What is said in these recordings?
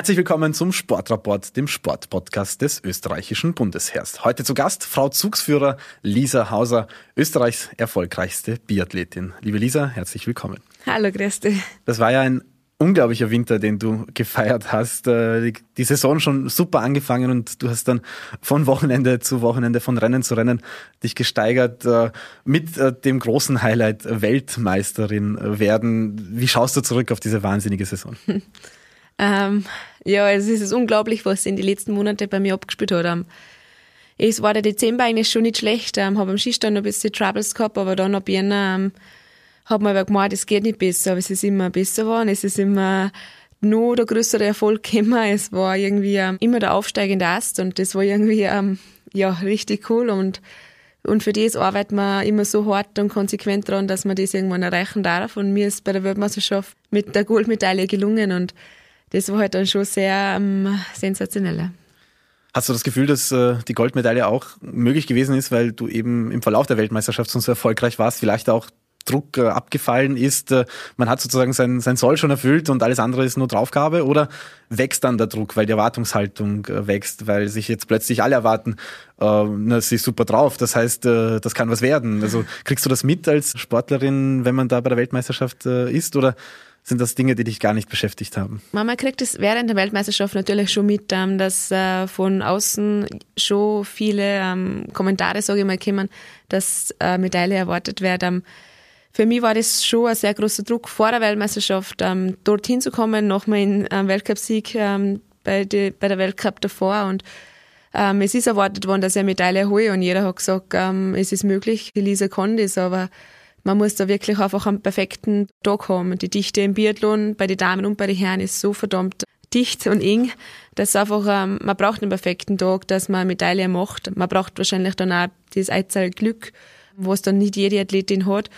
Herzlich willkommen zum Sportrapport, dem Sportpodcast des österreichischen Bundesheers. Heute zu Gast Frau Zugsführer Lisa Hauser, Österreichs erfolgreichste Biathletin. Liebe Lisa, herzlich willkommen. Hallo, Christi. Das war ja ein unglaublicher Winter, den du gefeiert hast. Äh, die Saison schon super angefangen und du hast dann von Wochenende zu Wochenende, von Rennen zu Rennen dich gesteigert äh, mit äh, dem großen Highlight Weltmeisterin werden. Wie schaust du zurück auf diese wahnsinnige Saison? Ähm, ja, es ist unglaublich, was in den letzten Monaten bei mir abgespielt hat. Ähm, es war der Dezember eigentlich schon nicht schlecht. Ähm, habe am Skistand noch ein bisschen Troubles gehabt, aber dann ab Jänner ähm, hat man aber gemeint, es geht nicht besser, aber es ist immer besser geworden. Es ist immer noch der größere Erfolg gekommen. Es war irgendwie ähm, immer der aufsteigende Ast und das war irgendwie ja richtig cool und und für das arbeiten wir immer so hart und konsequent daran, dass man das irgendwann erreichen darf. Und mir ist bei der Weltmeisterschaft mit der Goldmedaille gelungen und das war halt dann schon sehr ähm, sensationell. Hast du das Gefühl, dass äh, die Goldmedaille auch möglich gewesen ist, weil du eben im Verlauf der Weltmeisterschaft so erfolgreich warst, vielleicht auch Druck äh, abgefallen ist, äh, man hat sozusagen sein, sein Soll schon erfüllt und alles andere ist nur Draufgabe oder wächst dann der Druck, weil die Erwartungshaltung äh, wächst, weil sich jetzt plötzlich alle erwarten, äh, na, sie ist super drauf, das heißt, äh, das kann was werden. Also kriegst du das mit als Sportlerin, wenn man da bei der Weltmeisterschaft ist oder sind das Dinge, die dich gar nicht beschäftigt haben? Mama kriegt es während der Weltmeisterschaft natürlich schon mit, ähm, dass von außen schon viele ähm, Kommentare, sage ich mal, kommen, dass Medaille erwartet wird. Ähm, für mich war das schon ein sehr großer Druck vor der Weltmeisterschaft, dorthin zu kommen, nochmal in einen Weltcupsieg bei, die, bei der Weltcup davor und ähm, es ist erwartet worden, dass ich eine Medaille hole und jeder hat gesagt, ähm, es ist möglich, Elisa kann das, aber man muss da wirklich einfach einen perfekten Tag haben. Die Dichte im Biathlon bei den Damen und bei den Herren ist so verdammt dicht und eng, dass einfach, ähm, man braucht einen perfekten Tag, dass man eine Medaille macht. Man braucht wahrscheinlich dann auch dieses Einzahl Glück, was dann nicht jede Athletin hat.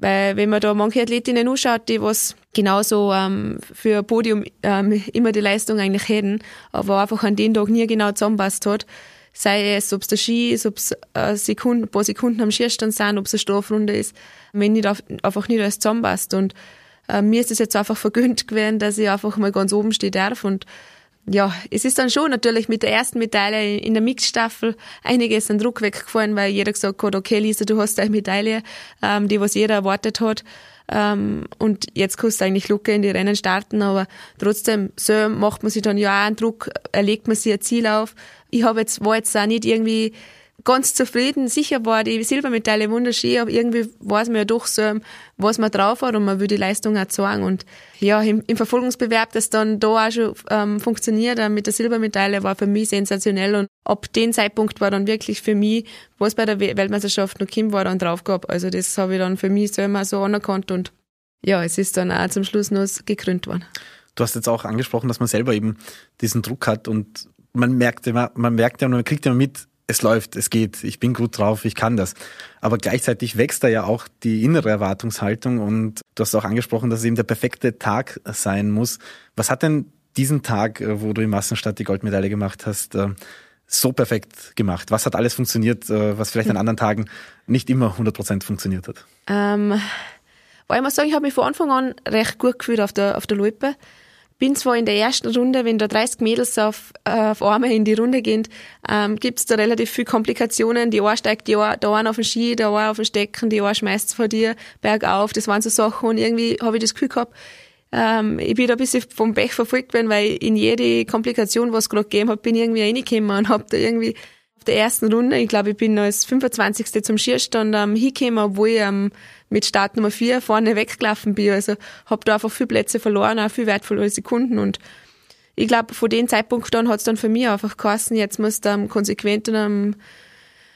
Weil wenn man da manche Athletinnen anschaut, die was genauso ähm, für ein Podium ähm, immer die Leistung eigentlich hätten, aber einfach an den Tag nie genau zusammenpasst hat, sei es, ob es der Ski ist, ob es äh, Sekunden, ein paar Sekunden am Skierstand sind, ob es eine Strafrunde ist, wenn nicht auf, einfach nicht alles zusammenpasst. Und äh, mir ist es jetzt einfach vergönnt gewesen, dass ich einfach mal ganz oben stehen darf und ja, es ist dann schon natürlich mit der ersten Medaille in der Mixstaffel einiges an Druck weggefallen, weil jeder gesagt hat, okay Lisa, du hast eine Medaille, ähm, die was jeder erwartet hat. Ähm, und jetzt kannst du eigentlich locker in die Rennen starten, aber trotzdem, so macht man sich dann ja auch einen Druck, erlegt man sich ein Ziel auf. Ich habe jetzt, war jetzt auch nicht irgendwie ganz zufrieden. Sicher war die Silbermedaille wunderschön, aber irgendwie weiß man ja doch so, was man drauf hat und man will die Leistung auch zeigen. Und ja, im, im Verfolgungsbewerb, das dann da auch schon ähm, funktioniert äh, mit der Silbermedaille, war für mich sensationell. Und ab dem Zeitpunkt war dann wirklich für mich, was bei der Weltmeisterschaft noch Kim war, dann drauf gehabt. Also das habe ich dann für mich selber so anerkannt und ja, es ist dann auch zum Schluss noch gekrönt worden. Du hast jetzt auch angesprochen, dass man selber eben diesen Druck hat und man merkt immer, man merkt ja und man kriegt ja mit, es läuft, es geht, ich bin gut drauf, ich kann das. Aber gleichzeitig wächst da ja auch die innere Erwartungshaltung und du hast auch angesprochen, dass es eben der perfekte Tag sein muss. Was hat denn diesen Tag, äh, wo du in Massenstadt die Goldmedaille gemacht hast, äh, so perfekt gemacht? Was hat alles funktioniert, äh, was vielleicht an anderen Tagen nicht immer 100% funktioniert hat? Ähm, weil ich muss sagen, ich habe mich von Anfang an recht gut gefühlt auf der, auf der Loipe bin zwar in der ersten Runde, wenn da 30 Mädels auf, äh, auf Arme in die Runde gehen, ähm, gibt's da relativ viel Komplikationen. Die eine steigt die eine, der eine auf den Ski, der eine auf den Stecken, die eine schmeißt vor dir bergauf. Das waren so Sachen und irgendwie habe ich das Gefühl gehabt, ähm, ich bin da ein bisschen vom Pech verfolgt worden, weil in jede Komplikation, was es gerade gegeben hat, bin ich irgendwie reingekommen und habe da irgendwie auf der ersten Runde, ich glaube, ich bin als 25. zum Skierstand ähm, hingekommen, obwohl ich ähm, mit Start Nummer 4 vorne weggelaufen bin. Also habe da einfach viele Plätze verloren, auch viel wertvolle Sekunden. Und ich glaube, von dem Zeitpunkt an hat es dann für mich einfach geheißen, jetzt musst du ähm, konsequent am,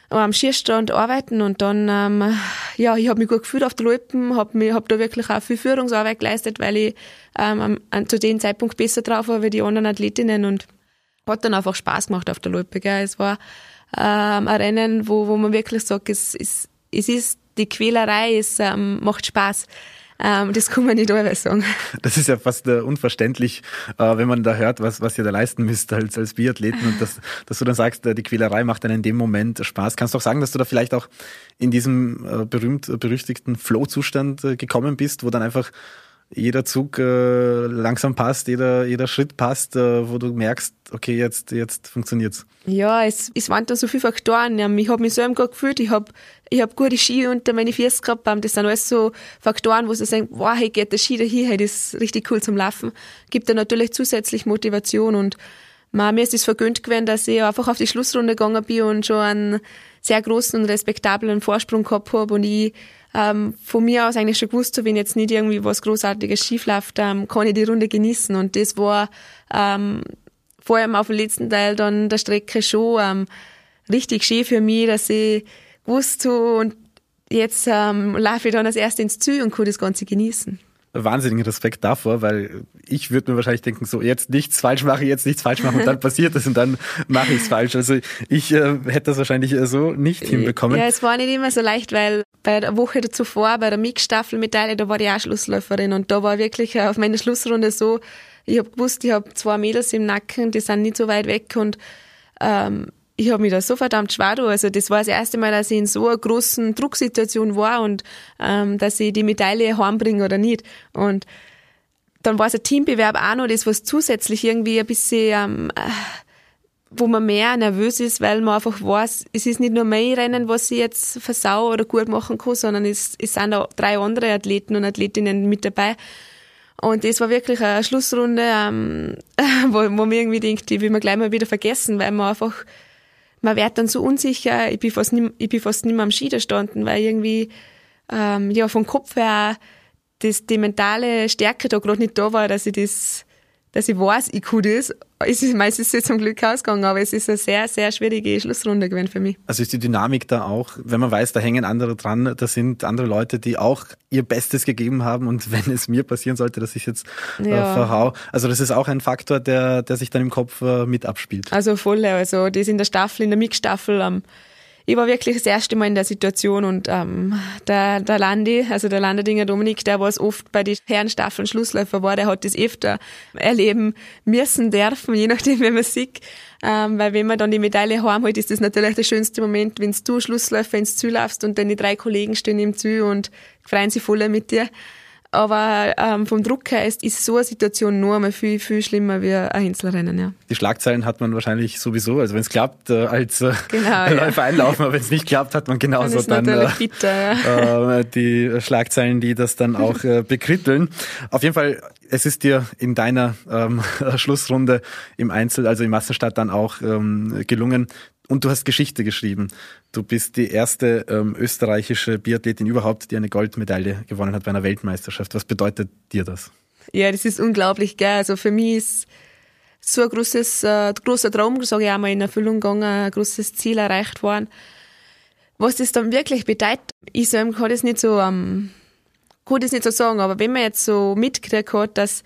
am Skierstand arbeiten und dann, ähm, ja, ich habe mich gut gefühlt auf der Loipen, habe hab da wirklich auch viel Führungsarbeit geleistet, weil ich ähm, an, zu dem Zeitpunkt besser drauf war wie die anderen Athletinnen und hat dann einfach Spaß gemacht auf der Loipe. Gell. Es war ähm, ein Rennen, wo, wo man wirklich sagt, es, es, es ist die Quälerei, es ähm, macht Spaß. Ähm, das kann man nicht alle sagen. Das ist ja fast äh, unverständlich, äh, wenn man da hört, was, was ihr da leisten müsst als, als Biathleten und dass, dass du dann sagst, äh, die Quälerei macht dann in dem Moment Spaß. Kannst du auch sagen, dass du da vielleicht auch in diesem äh, berühmt berüchtigten Flow-Zustand äh, gekommen bist, wo dann einfach jeder Zug äh, langsam passt, jeder, jeder Schritt passt, äh, wo du merkst, okay, jetzt, jetzt funktioniert's. Ja, es, es waren da so viele Faktoren. Ich habe mich so gut gefühlt, ich habe ich hab gute Ski unter meine Füße gehabt. Das sind alles so Faktoren, wo sie sagen, wow, hey, geht der Ski dahin, hey, das ist richtig cool zum Laufen. Gibt da natürlich zusätzlich Motivation und man, mir ist es vergönnt gewesen, dass ich einfach auf die Schlussrunde gegangen bin und schon einen sehr großen und respektablen Vorsprung gehabt habe und ich ähm, von mir aus eigentlich schon gewusst habe, wenn jetzt nicht irgendwie was Großartiges schief läuft, ähm, kann ich die Runde genießen. Und das war ähm, vor allem auf dem letzten Teil dann der Strecke schon ähm, richtig schön für mich, dass ich gewusst habe und jetzt ähm, laufe ich dann als erstes ins Ziel und kann das Ganze genießen wahnsinnigen Respekt davor, weil ich würde mir wahrscheinlich denken, so jetzt nichts falsch mache, jetzt nichts falsch machen und dann passiert das und dann mache ich es falsch. Also ich äh, hätte das wahrscheinlich so nicht hinbekommen. Ja, es war nicht immer so leicht, weil bei der Woche zuvor, bei der Mix-Staffel-Medaille, da war ich auch Schlussläuferin und da war wirklich auf meiner Schlussrunde so, ich habe gewusst, ich habe zwei Mädels im Nacken, die sind nicht so weit weg und ähm, ich habe mich da so verdammt schwer da. Also das war das erste Mal, dass ich in so einer großen Drucksituation war und ähm, dass ich die Medaille heimbringe oder nicht. Und dann war es ein Teambewerb auch noch das, was zusätzlich irgendwie ein bisschen, ähm, äh, wo man mehr nervös ist, weil man einfach weiß, es ist nicht nur mein Rennen, was ich jetzt versau oder gut machen kann, sondern es, es sind auch drei andere Athleten und Athletinnen mit dabei. Und das war wirklich eine Schlussrunde, ähm, wo, wo man irgendwie denkt, die will man gleich mal wieder vergessen, weil man einfach man wird dann so unsicher, ich bin fast nicht, ich bin fast nicht mehr am Ski gestanden, weil irgendwie, ähm, ja, vom Kopf her, das, die mentale Stärke da gerade nicht da war, dass ich das, dass ich weiß, ich kann das. Es ist meistens zum Glück ausgegangen, aber es ist eine sehr, sehr schwierige Schlussrunde gewesen für mich. Also ist die Dynamik da auch, wenn man weiß, da hängen andere dran, da sind andere Leute, die auch ihr Bestes gegeben haben und wenn es mir passieren sollte, dass ich jetzt äh, ja. verhau. Also das ist auch ein Faktor, der, der sich dann im Kopf äh, mit abspielt. Also voll, also das in der Staffel, in der Mixstaffel, ähm, ich war wirklich das erste Mal in der Situation und ähm, der, der Landi, also der Landedinger Dominik, der was oft bei den Herrenstaffeln Schlussläufer war, der hat das öfter erleben müssen, dürfen, je nachdem, wie man sieht. Ähm, weil wenn man dann die Medaille heimholt, ist das natürlich der schönste Moment, wenn du Schlussläufer ins Ziel laufst und deine drei Kollegen stehen im Ziel und freuen sich voll mit dir. Aber ähm, vom Druck her ist, ist so eine Situation nur einmal viel, viel schlimmer wie ein Einzelrennen, ja. Die Schlagzeilen hat man wahrscheinlich sowieso, also wenn es klappt, äh, als äh, genau, Läufer ja. einlaufen, aber wenn es nicht klappt, hat man genauso dann, dann äh, bitter, äh, die Schlagzeilen, die das dann auch äh, bekritteln. Auf jeden Fall, es ist dir in deiner ähm, Schlussrunde im Einzel, also im Massenstart dann auch ähm, gelungen, und du hast Geschichte geschrieben. Du bist die erste ähm, österreichische Biathletin überhaupt, die eine Goldmedaille gewonnen hat bei einer Weltmeisterschaft. Was bedeutet dir das? Ja, das ist unglaublich, gell? Also für mich ist so ein großes, äh, großer Traum, sage ich einmal, in Erfüllung gegangen, ein großes Ziel erreicht worden. Was das dann wirklich bedeutet, ich selber kann das nicht so, ähm, kann das nicht so sagen, aber wenn man jetzt so mitgekriegt hat, dass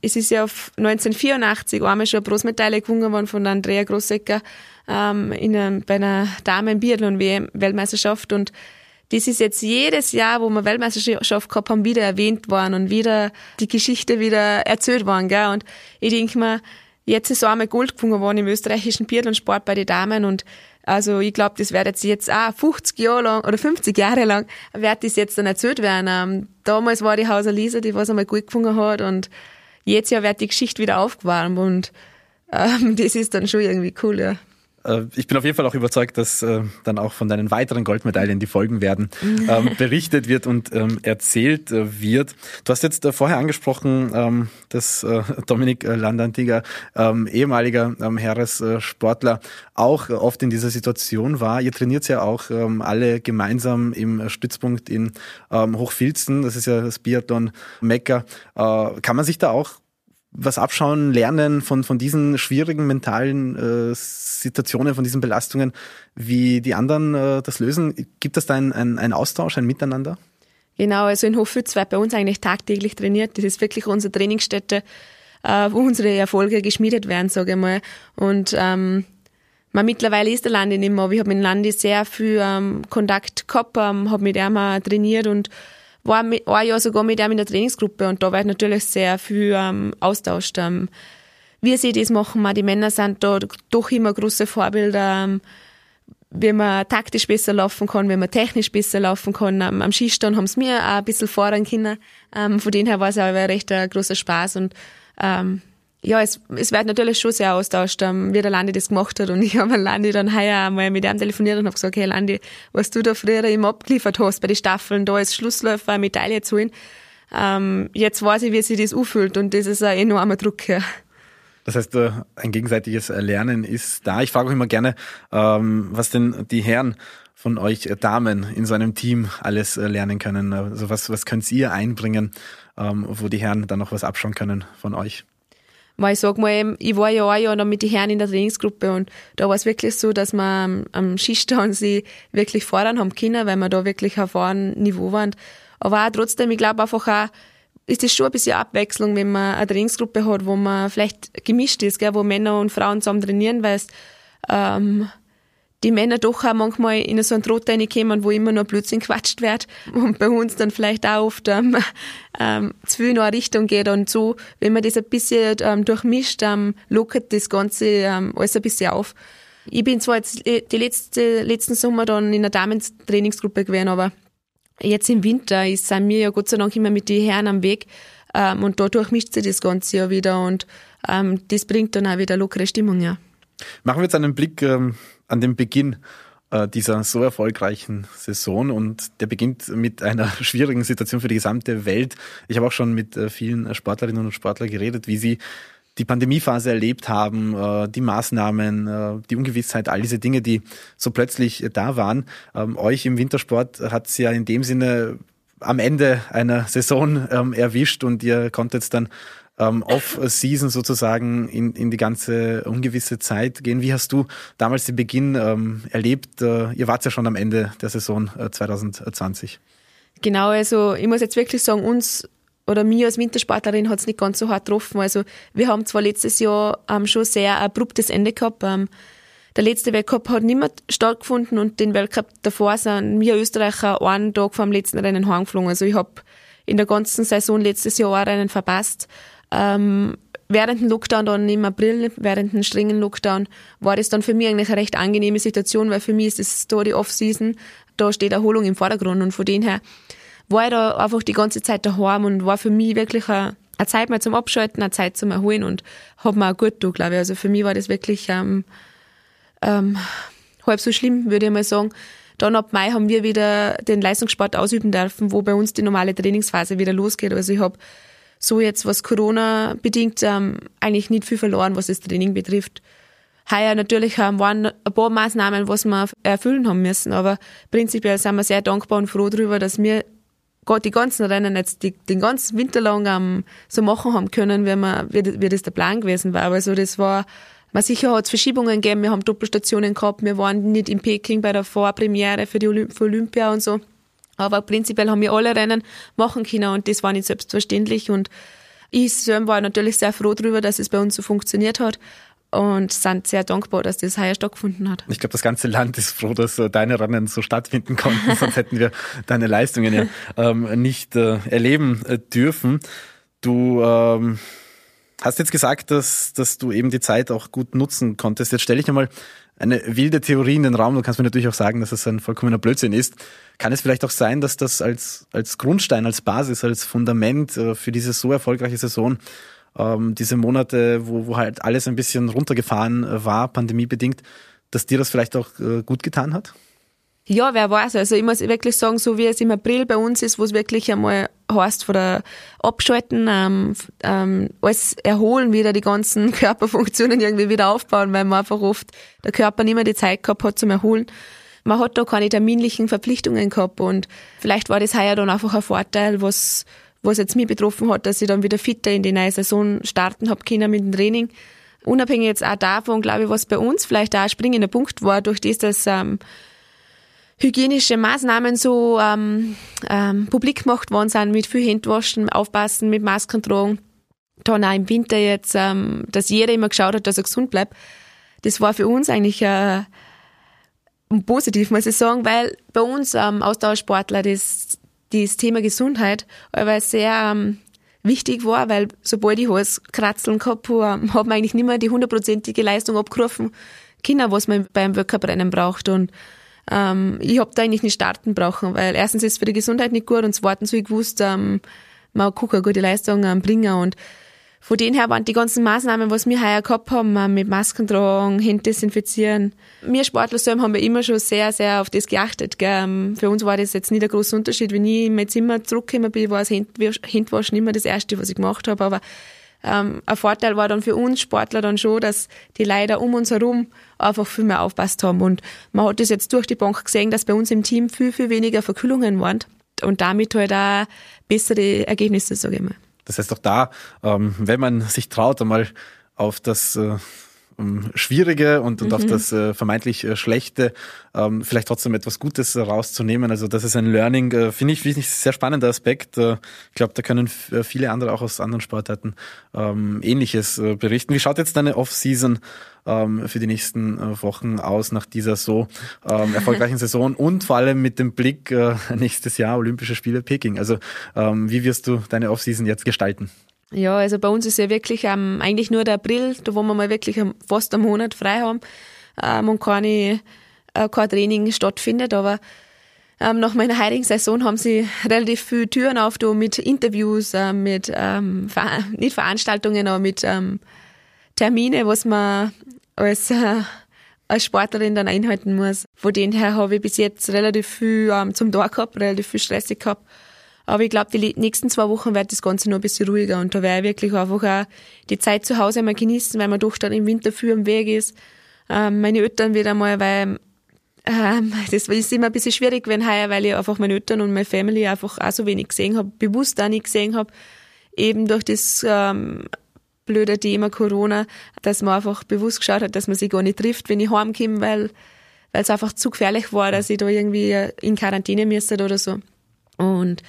es ist ja auf 1984 einmal schon eine Brustmedaille gewonnen worden von Andrea Grossecker ähm, in einem, bei einer Damen-Biathlon-Weltmeisterschaft und das ist jetzt jedes Jahr, wo wir Weltmeisterschaft gehabt haben, wieder erwähnt worden und wieder die Geschichte wieder erzählt worden. Gell? Und ich denke mir, jetzt ist einmal Gold gewonnen worden im österreichischen Biathlon-Sport bei den Damen und also ich glaube, das wird jetzt jetzt auch 50 Jahre lang oder 50 Jahre lang wird das jetzt dann erzählt werden. Ähm, damals war die Hauser Lisa, die was einmal gut gefunden hat und jetzt ja wird die Geschichte wieder aufgewärmt und ähm, das ist dann schon irgendwie cool, ja. Äh, ich bin auf jeden Fall auch überzeugt, dass äh, dann auch von deinen weiteren Goldmedaillen, die folgen werden, ähm, berichtet wird und ähm, erzählt äh, wird. Du hast jetzt vorher angesprochen, ähm, dass Dominik Landantiger, ehemaliger Heeressportler, auch oft in dieser Situation war. Ihr trainiert ja auch alle gemeinsam im Stützpunkt in Hochfilzen. Das ist ja das Biathlon Mekka. Kann man sich da auch was abschauen, lernen von, von diesen schwierigen mentalen äh, Situationen, von diesen Belastungen, wie die anderen äh, das lösen? Gibt es da einen ein Austausch, ein Miteinander? Genau, also in Hoffütz wird bei uns eigentlich tagtäglich trainiert. Das ist wirklich unsere Trainingsstätte, äh, wo unsere Erfolge geschmiedet werden, sage ich mal. Und ähm, man, mittlerweile ist der Landi nicht mehr, aber ich habe mit dem Landi sehr viel ähm, Kontakt gehabt, ähm, habe mit ihm trainiert und war mit, ein Jahr sogar mit ihm in der Trainingsgruppe und da war natürlich sehr viel ähm, austauscht. Ähm, wie sie das machen, die Männer sind da doch immer große Vorbilder. Ähm, wie man taktisch besser laufen kann, wie man technisch besser laufen kann. Am, am Skistand haben sie mir auch ein bisschen fahren können. Ähm, von dem her war es auch recht ein großer Spaß und ähm, ja, es, es wird natürlich schon sehr austauscht, ähm, wie der Landi das gemacht hat. Und ich habe Landi dann heuer einmal mit ihm telefoniert und habe gesagt, hey Landi, was du da früher immer abgeliefert hast bei den Staffeln, da als Schlussläufer eine Medaille zu holen, ähm, jetzt weiß ich, wie sich das anfühlt und das ist ein enormer Druck. Ja. Das heißt, äh, ein gegenseitiges Lernen ist da. Ich frage auch immer gerne, ähm, was denn die Herren von euch Damen in so einem Team alles äh, lernen können. Also was, was könnt ihr einbringen, ähm, wo die Herren dann noch was abschauen können von euch? Weil ich sag mal, ich war ja auch ja noch mit den Herren in der Trainingsgruppe und da war es wirklich so, dass wir am, Skistand sie wirklich fordern haben können, weil wir da wirklich auf einem Niveau waren. Aber auch trotzdem, ich glaube einfach auch, ist es schon ein bisschen Abwechslung, wenn man eine Trainingsgruppe hat, wo man vielleicht gemischt ist, gell, wo Männer und Frauen zusammen trainieren, weil es, ähm, die Männer doch auch manchmal in so einen Trott reinkommen, wo immer nur Blödsinn quatscht wird und bei uns dann vielleicht auch oft ähm, ähm, zu viel in eine Richtung geht und so, wenn man das ein bisschen ähm, durchmischt, ähm, lockert das Ganze ähm, alles ein bisschen auf. Ich bin zwar jetzt die letzte, letzten Sommer dann in einer Damentrainingsgruppe gewesen, aber Jetzt im Winter ist, sind wir ja Gott sei Dank immer mit den Herren am Weg ähm, und dadurch mischt sich das Ganze ja wieder und ähm, das bringt dann auch wieder lockere Stimmung, ja. Machen wir jetzt einen Blick ähm, an den Beginn äh, dieser so erfolgreichen Saison und der beginnt mit einer schwierigen Situation für die gesamte Welt. Ich habe auch schon mit äh, vielen Sportlerinnen und Sportlern geredet, wie sie die Pandemiephase erlebt haben, äh, die Maßnahmen, die Ungewissheit, all diese Dinge, die so plötzlich da waren. Ähm, euch im Wintersport hat es ja in dem Sinne am Ende einer Saison ähm, erwischt und ihr konntet dann ähm, off-season sozusagen in, in die ganze ungewisse Zeit gehen. Wie hast du damals den Beginn ähm, erlebt? Äh, ihr wart ja schon am Ende der Saison äh, 2020. Genau, also ich muss jetzt wirklich sagen, uns oder mir als Wintersportlerin hat es nicht ganz so hart getroffen. Also wir haben zwar letztes Jahr ähm, schon sehr abruptes Ende gehabt. Ähm, der letzte Weltcup hat nicht mehr stattgefunden und den Weltcup davor sind wir Österreicher einen Tag vor dem letzten Rennen heimgeflogen. Also ich habe in der ganzen Saison letztes Jahr ein Rennen verpasst. Ähm, während dem Lockdown dann im April, während dem strengen Lockdown, war das dann für mich eigentlich eine recht angenehme Situation, weil für mich ist das Story Off-Season, da steht Erholung im Vordergrund und von dem her war ich da einfach die ganze Zeit daheim und war für mich wirklich eine, eine Zeit mal zum Abschalten, eine Zeit zum Erholen und hat mir auch gut getan, glaube ich. Also für mich war das wirklich ähm, ähm, halb so schlimm, würde ich mal sagen. Dann ab Mai haben wir wieder den Leistungssport ausüben dürfen, wo bei uns die normale Trainingsphase wieder losgeht. Also ich habe so jetzt, was Corona bedingt, ähm, eigentlich nicht viel verloren, was das Training betrifft. Heuer natürlich ähm, waren ein paar Maßnahmen, was wir erfüllen haben müssen, aber prinzipiell sind wir sehr dankbar und froh darüber, dass wir die ganzen Rennen jetzt die, den ganzen Winter lang um, so machen haben können, wie, man, wie, wie das der Plan gewesen war. Also das war, man sicher hat es Verschiebungen gegeben, wir haben Doppelstationen gehabt, wir waren nicht in Peking bei der Vorpremiere für die Olymp für Olympia und so. Aber prinzipiell haben wir alle Rennen machen können und das war nicht selbstverständlich und ich selber war natürlich sehr froh darüber, dass es bei uns so funktioniert hat und sind sehr dankbar, dass das heuer stattgefunden hat. Ich glaube, das ganze Land ist froh, dass äh, deine Rennen so stattfinden konnten, sonst hätten wir deine Leistungen ja ähm, nicht äh, erleben äh, dürfen. Du ähm, hast jetzt gesagt, dass, dass du eben die Zeit auch gut nutzen konntest. Jetzt stelle ich einmal eine wilde Theorie in den Raum. Du kannst mir natürlich auch sagen, dass es ein vollkommener Blödsinn ist. Kann es vielleicht auch sein, dass das als, als Grundstein, als Basis, als Fundament äh, für diese so erfolgreiche Saison ähm, diese Monate, wo, wo halt alles ein bisschen runtergefahren äh, war, pandemiebedingt, dass dir das vielleicht auch äh, gut getan hat? Ja, wer weiß. Also ich muss wirklich sagen, so wie es im April bei uns ist, wo es wirklich einmal heißt, von der Abschalten, ähm, ähm, alles erholen wieder, die ganzen Körperfunktionen irgendwie wieder aufbauen, weil man einfach oft der Körper nicht mehr die Zeit gehabt hat zum Erholen. Man hat da keine terminlichen Verpflichtungen gehabt und vielleicht war das heuer dann einfach ein Vorteil, was was jetzt mich betroffen hat, dass ich dann wieder fitter in die neue Saison starten habe können mit dem Training. Unabhängig jetzt auch davon, glaube ich, was bei uns vielleicht auch ein springender Punkt war, durch das, dass ähm, hygienische Maßnahmen so ähm, ähm, publik gemacht worden sind, mit viel Handwaschen, Aufpassen, mit Masken tragen. Dann auch im Winter jetzt, ähm, dass jeder immer geschaut hat, dass er gesund bleibt. Das war für uns eigentlich äh, positiv, muss ich sagen, weil bei uns ähm, Ausdauersportler das das Thema Gesundheit aber sehr ähm, wichtig war, weil sobald ich Halskratzeln gehabt habe, hat man eigentlich nicht mehr die hundertprozentige Leistung abgerufen, Kinder, was man beim Weltcuprennen braucht und ähm, ich hab da eigentlich nicht starten brauchen, weil erstens ist es für die Gesundheit nicht gut und zweitens habe ich gewusst, ähm, man kann eine gute Leistung ähm, bringen und von denen her waren die ganzen Maßnahmen, was wir heuer gehabt haben, ähm, mit Masken tragen, Hände desinfizieren. Wir Sportler selber haben wir immer schon sehr, sehr auf das geachtet. Gell. Ähm, für uns war das jetzt nicht ein großer Unterschied. Wenn ich in mein Zimmer zurückgekommen bin, war das Handwaschen immer das Erste, was ich gemacht habe. Aber ähm, ein Vorteil war dann für uns Sportler dann schon, dass die Leider um uns herum einfach viel mehr aufpasst haben. Und man hat das jetzt durch die Bank gesehen, dass bei uns im Team viel, viel weniger Verkühlungen waren und damit halt auch bessere Ergebnisse, sage ich mal. Das heißt auch da, ähm, wenn man sich traut, einmal auf das äh, Schwierige und, und mhm. auf das äh, vermeintlich äh, Schlechte ähm, vielleicht trotzdem etwas Gutes rauszunehmen. Also das ist ein Learning, äh, finde ich, finde ich sehr spannender Aspekt. Äh, ich glaube, da können äh, viele andere auch aus anderen Sportarten ähm, Ähnliches äh, berichten. Wie schaut jetzt deine Off-Season ähm, für die nächsten äh, Wochen aus nach dieser so ähm, erfolgreichen Saison und vor allem mit dem Blick äh, nächstes Jahr Olympische Spiele Peking. Also ähm, wie wirst du deine Off-Season jetzt gestalten? Ja, also bei uns ist ja wirklich ähm, eigentlich nur der April, da wo wir mal wirklich fast einen Monat frei haben ähm, und keine, äh, kein Training stattfindet. Aber ähm, nach meiner heutigen Saison haben sie relativ viele Türen auf, mit Interviews, äh, mit ähm, Ver nicht Veranstaltungen, aber mit ähm, Termine, was man als, äh, als Sportlerin dann einhalten muss. Von denen her habe ich bis jetzt relativ viel ähm, zum Tag gehabt, relativ viel stressig gehabt. Aber ich glaube, die nächsten zwei Wochen wird das Ganze noch ein bisschen ruhiger und da werde ich wirklich einfach auch die Zeit zu Hause einmal genießen, weil man doch dann im Winter viel am Weg ist. Ähm, meine Eltern wieder mal, weil ähm, das ist immer ein bisschen schwierig, wenn heuer, weil ich einfach meine Eltern und meine Family einfach auch so wenig gesehen habe, bewusst auch nicht gesehen habe, eben durch das ähm, blöde Thema Corona, dass man einfach bewusst geschaut hat, dass man sich gar nicht trifft, wenn ich heimkomme, weil weil es einfach zu gefährlich war, dass ich da irgendwie in Quarantäne müsste oder so. Und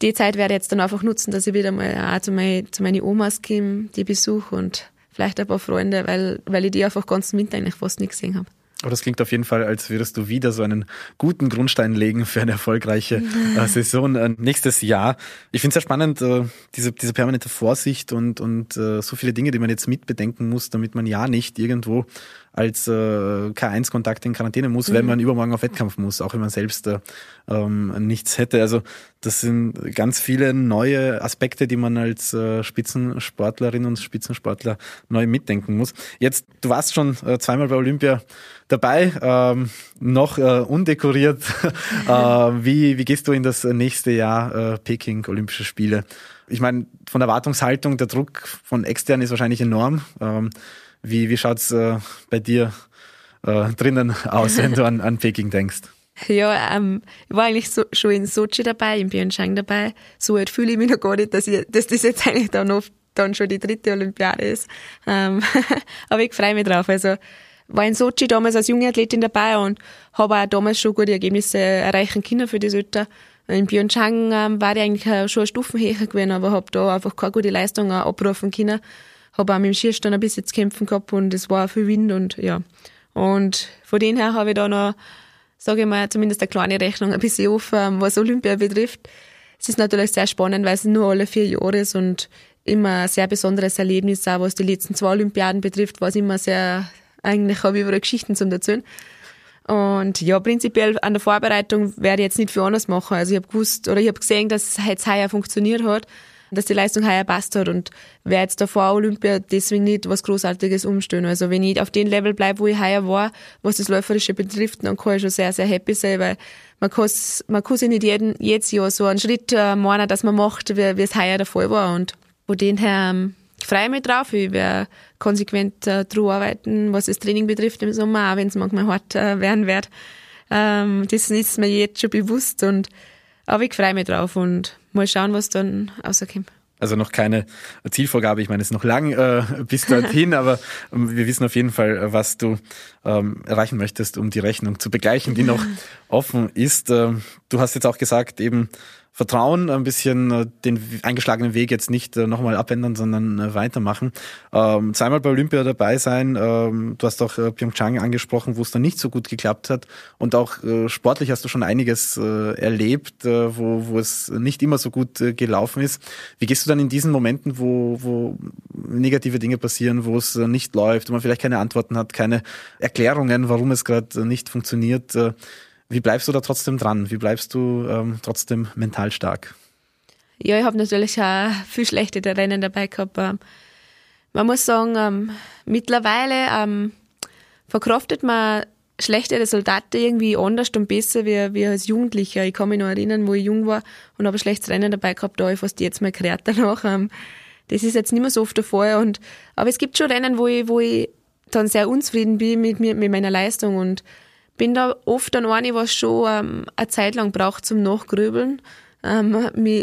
die Zeit werde ich jetzt dann einfach nutzen, dass ich wieder mal auch zu, mein, zu meinen Omas komme, die besuche und vielleicht ein paar Freunde, weil, weil ich die einfach ganzen Winter eigentlich fast nicht gesehen habe. Aber das klingt auf jeden Fall, als würdest du wieder so einen guten Grundstein legen für eine erfolgreiche äh, Saison äh, nächstes Jahr. Ich finde es sehr spannend, äh, diese, diese permanente Vorsicht und, und äh, so viele Dinge, die man jetzt mitbedenken muss, damit man ja nicht irgendwo als äh, K1-Kontakt in Quarantäne muss, mhm. wenn man übermorgen auf Wettkampf muss, auch wenn man selbst äh, ähm, nichts hätte. Also das sind ganz viele neue Aspekte, die man als äh, Spitzensportlerin und Spitzensportler neu mitdenken muss. Jetzt, du warst schon äh, zweimal bei Olympia dabei, ähm, noch äh, undekoriert. äh, wie, wie gehst du in das nächste Jahr äh, Peking Olympische Spiele? Ich meine, von der Erwartungshaltung, der Druck von extern ist wahrscheinlich enorm. Ähm, wie, wie schaut's äh, bei dir äh, drinnen aus, wenn du an, an Peking denkst? Ja, ähm, ich war eigentlich so, schon in Sochi dabei, in Pyeongchang dabei. So weit fühle ich mich noch gar nicht, dass, ich, dass das jetzt eigentlich dann oft dann schon die dritte Olympiade ist. Ähm, aber ich freue mich drauf. Also war in Sochi damals als junge Athletin dabei und habe auch damals schon gute Ergebnisse erreichen können für die Sötter. In Pyeongchang ähm, war ich eigentlich schon eine Stufen höher gewesen, aber habe da einfach keine gute Leistung abrufen können habe auch mit dem Schierstand ein bisschen zu kämpfen gehabt und es war viel Wind und ja. Und von dem her habe ich da noch, sage ich mal, zumindest eine kleine Rechnung ein bisschen offen, was Olympia betrifft. Es ist natürlich sehr spannend, weil es nur alle vier Jahre ist und immer ein sehr besonderes Erlebnis, auch was die letzten zwei Olympiaden betrifft, war es immer sehr, eigentlich habe ich überall Geschichten zum Erzählen. Und ja, prinzipiell an der Vorbereitung werde ich jetzt nicht viel anders machen. Also ich habe gewusst, oder ich habe gesehen, dass es jetzt heuer funktioniert hat dass die Leistung heuer passt hat und wer jetzt davor Olympia deswegen nicht was Großartiges umstellen. Also wenn ich auf dem Level bleibe, wo ich heuer war, was das Läuferische betrifft, dann kann ich schon sehr, sehr happy sein, weil man kann man kann sich nicht jeden, jedes Jahr so einen Schritt äh, meinen, dass man macht, wie, wie es heuer der Fall war und von dem her ähm, ich freue mich drauf. Ich werde konsequent äh, drauf arbeiten, was das Training betrifft im Sommer, auch wenn es manchmal hart äh, werden wird. Ähm, das ist mir jetzt schon bewusst und aber ich freue mich drauf und mal schauen, was dann rauskommt. Also noch keine Zielvorgabe. Ich meine, es ist noch lang äh, bis dorthin, aber ähm, wir wissen auf jeden Fall, äh, was du ähm, erreichen möchtest, um die Rechnung zu begleichen, die noch offen ist. Ähm, du hast jetzt auch gesagt, eben vertrauen, ein bisschen äh, den eingeschlagenen Weg jetzt nicht äh, nochmal abändern, sondern äh, weitermachen. Ähm, zweimal bei Olympia dabei sein. Ähm, du hast auch äh, Pyeongchang angesprochen, wo es dann nicht so gut geklappt hat. Und auch äh, sportlich hast du schon einiges äh, erlebt, äh, wo, wo es nicht immer so gut äh, gelaufen ist. Wie gehst du dann in diesen Momenten, wo, wo negative Dinge passieren, wo es äh, nicht läuft, wo man vielleicht keine Antworten hat, keine Erklärungen, warum es gerade nicht funktioniert? Wie bleibst du da trotzdem dran? Wie bleibst du ähm, trotzdem mental stark? Ja, ich habe natürlich auch viel schlechte Rennen dabei gehabt. Ähm, man muss sagen, ähm, mittlerweile ähm, verkraftet man schlechte Resultate irgendwie anders und besser wie, wie als Jugendlicher. Ich kann mich noch erinnern, wo ich jung war und habe ein schlechtes Rennen dabei gehabt, da habe ich fast jetzt mal gerät danach. Ähm, das ist jetzt nicht mehr so oft der Fall. Und, aber es gibt schon Rennen, wo ich, wo ich dann sehr unzufrieden bin mit, mir, mit meiner Leistung und bin da oft an eine, was schon ähm, eine Zeit lang braucht zum Nachgrübeln, ähm,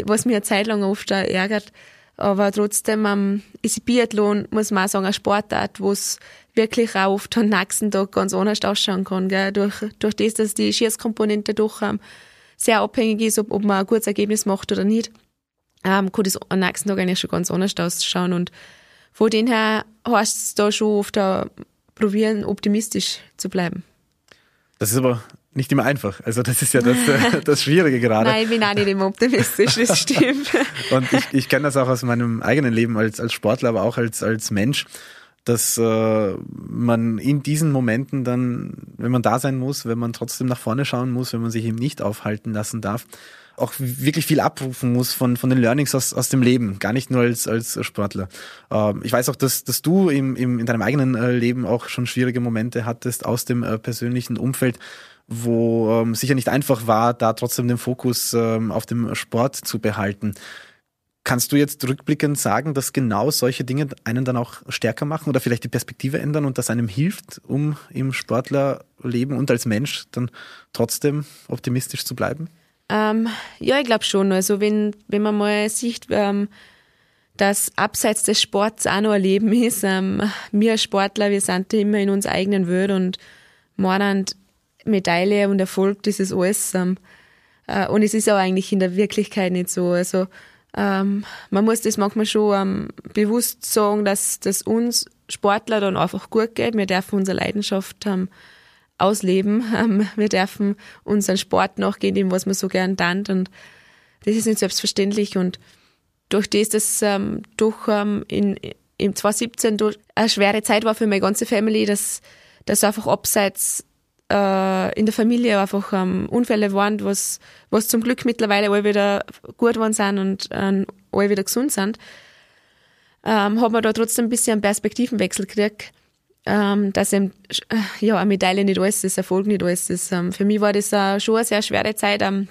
was mir eine Zeit lang oft auch ärgert. Aber trotzdem ähm, ist Biathlon, muss man auch sagen, eine Sportart, wo es wirklich auch oft am nächsten Tag ganz anders ausschauen kann. Gell? Durch, durch das, dass die Schießkomponente doch ähm, sehr abhängig ist, ob, ob man ein gutes Ergebnis macht oder nicht, ähm, kann das am nächsten Tag eigentlich schon ganz anders ausschauen. Und von dem her heißt es da schon oft auch probieren, optimistisch zu bleiben. Das ist aber nicht immer einfach. Also das ist ja das, äh, das Schwierige gerade. Nein, ich bin auch nicht immer optimistisch, das stimmt. Und ich, ich kenne das auch aus meinem eigenen Leben als, als Sportler, aber auch als, als Mensch, dass äh, man in diesen Momenten dann, wenn man da sein muss, wenn man trotzdem nach vorne schauen muss, wenn man sich eben nicht aufhalten lassen darf, auch wirklich viel abrufen muss von, von den Learnings aus, aus dem Leben, gar nicht nur als, als Sportler. Ähm, ich weiß auch, dass, dass du im, im, in deinem eigenen äh, Leben auch schon schwierige Momente hattest aus dem äh, persönlichen Umfeld, wo ähm, sicher nicht einfach war, da trotzdem den Fokus ähm, auf dem Sport zu behalten. Kannst du jetzt rückblickend sagen, dass genau solche Dinge einen dann auch stärker machen oder vielleicht die Perspektive ändern und das einem hilft, um im Sportlerleben und als Mensch dann trotzdem optimistisch zu bleiben? Ähm, ja, ich glaube schon. Also wenn, wenn man mal sieht, ähm, dass abseits des Sports auch noch ein Leben ist, ähm, wir Sportler, wir sind immer in unserer eigenen Welt und meinen Medaille und Erfolg, das ist alles. Ähm, äh, und es ist aber eigentlich in der Wirklichkeit nicht so. Also ähm, man muss das manchmal schon ähm, bewusst sagen, dass, dass uns Sportler dann einfach gut geht. Wir dürfen unsere Leidenschaft ähm, ausleben. Ähm, wir dürfen unseren Sport nachgehen, dem was wir so gern tun. Und das ist nicht selbstverständlich. Und durch das, dass ähm, durch ähm, in, im 2017 durch eine schwere Zeit war für meine ganze Family, dass, dass einfach abseits äh, in der Familie einfach ähm, Unfälle waren, was, was zum Glück mittlerweile alle wieder gut geworden sind und ähm, alle wieder gesund sind, ähm, hat man da trotzdem ein bisschen einen Perspektivenwechsel gekriegt ähm, dass eben, äh, ja, eine Medaille nicht alles ist, Erfolg nicht alles ist. Ähm, für mich war das äh, schon eine sehr schwere Zeit. Ähm,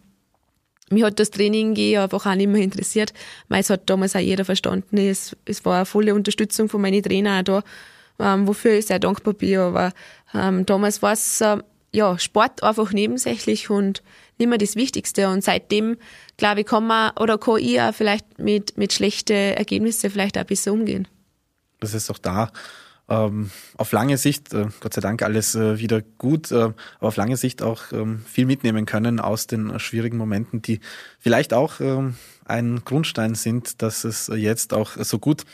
mich hat das Training einfach auch nicht mehr interessiert. Es hat damals auch jeder verstanden. Es, es war eine volle Unterstützung von meinen Trainern auch da, ähm, wofür ich sehr dankbar bin. Aber ähm, damals war es, äh, ja, Sport einfach nebensächlich und nicht mehr das Wichtigste. Und seitdem, glaube ich, kann man oder kann ich auch vielleicht mit, mit schlechten Ergebnissen vielleicht auch bisschen umgehen. Das ist doch da ähm, auf lange Sicht, äh, Gott sei Dank alles äh, wieder gut, äh, aber auf lange Sicht auch ähm, viel mitnehmen können aus den äh, schwierigen Momenten, die vielleicht auch ähm, ein Grundstein sind, dass es jetzt auch so gut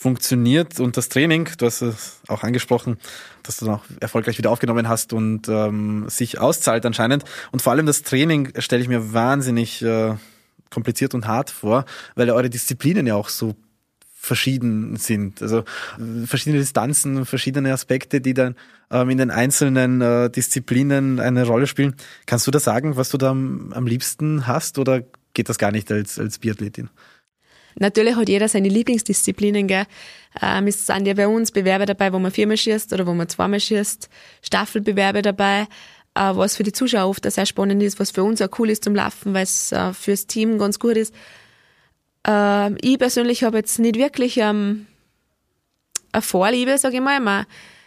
funktioniert und das Training, du hast es auch angesprochen, dass du auch erfolgreich wieder aufgenommen hast und ähm, sich auszahlt anscheinend. Und vor allem das Training stelle ich mir wahnsinnig äh, kompliziert und hart vor, weil eure Disziplinen ja auch so verschieden sind. Also verschiedene Distanzen, verschiedene Aspekte, die dann ähm, in den einzelnen äh, Disziplinen eine Rolle spielen. Kannst du da sagen, was du da am, liebsten hast oder geht das gar nicht als, als Biathletin? Natürlich hat jeder seine Lieblingsdisziplinen, gell. Ähm, es sind ja bei uns Bewerbe dabei, wo man viermal schießt oder wo man zweimal schießt, Staffelbewerbe dabei, äh, was für die Zuschauer oft sehr spannend ist, was für uns auch cool ist zum Laufen, weil es äh, fürs Team ganz gut ist. Ähm, ich persönlich habe jetzt nicht wirklich ähm, eine Vorliebe, sage ich mal. Man,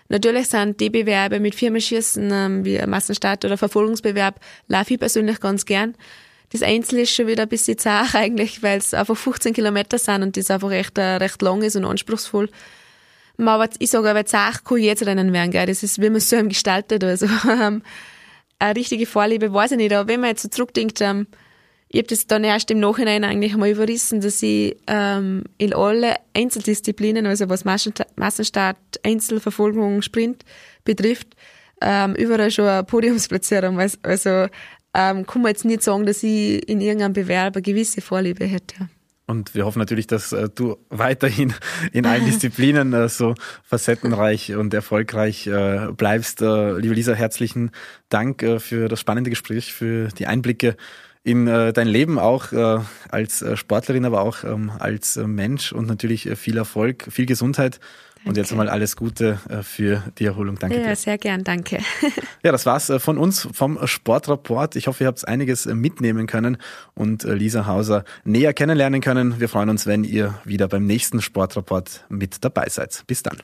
natürlich sind die Bewerbe mit Firmenschießen ähm, wie Massenstart oder Verfolgungsbewerb, laufe ich persönlich ganz gern. Das Einzel ist schon wieder ein bisschen zart eigentlich, weil es einfach 15 Kilometer sind und das einfach recht, äh, recht lang ist und anspruchsvoll. Aber ich sage aber, zart kann jetzt Rennen werden, gell. Das ist, wie man es so gestaltet. Also, ähm, eine richtige Vorliebe weiß ich nicht. Aber wenn man jetzt so zurückdenkt, ähm, ich habe das dann erst im Nachhinein eigentlich einmal überrissen, dass ich ähm, in alle Einzeldisziplinen, also was Massenstart, Einzelverfolgung, Sprint betrifft, ähm, überall schon eine Podiumsplatzierung. Also ähm, kann man jetzt nicht sagen, dass ich in irgendeinem Bewerb eine gewisse Vorliebe hätte. Und wir hoffen natürlich, dass äh, du weiterhin in allen Disziplinen äh, so facettenreich und erfolgreich äh, bleibst. Äh, liebe Lisa, herzlichen Dank äh, für das spannende Gespräch, für die Einblicke in äh, dein Leben auch äh, als äh, Sportlerin, aber auch ähm, als äh, Mensch und natürlich äh, viel Erfolg, viel Gesundheit. Danke. Und jetzt einmal alles Gute für die Erholung. Danke ja, dir. sehr gern, danke. ja, das war's von uns vom Sportrapport. Ich hoffe, ihr habt einiges mitnehmen können und Lisa Hauser näher kennenlernen können. Wir freuen uns, wenn ihr wieder beim nächsten Sportrapport mit dabei seid. Bis dann.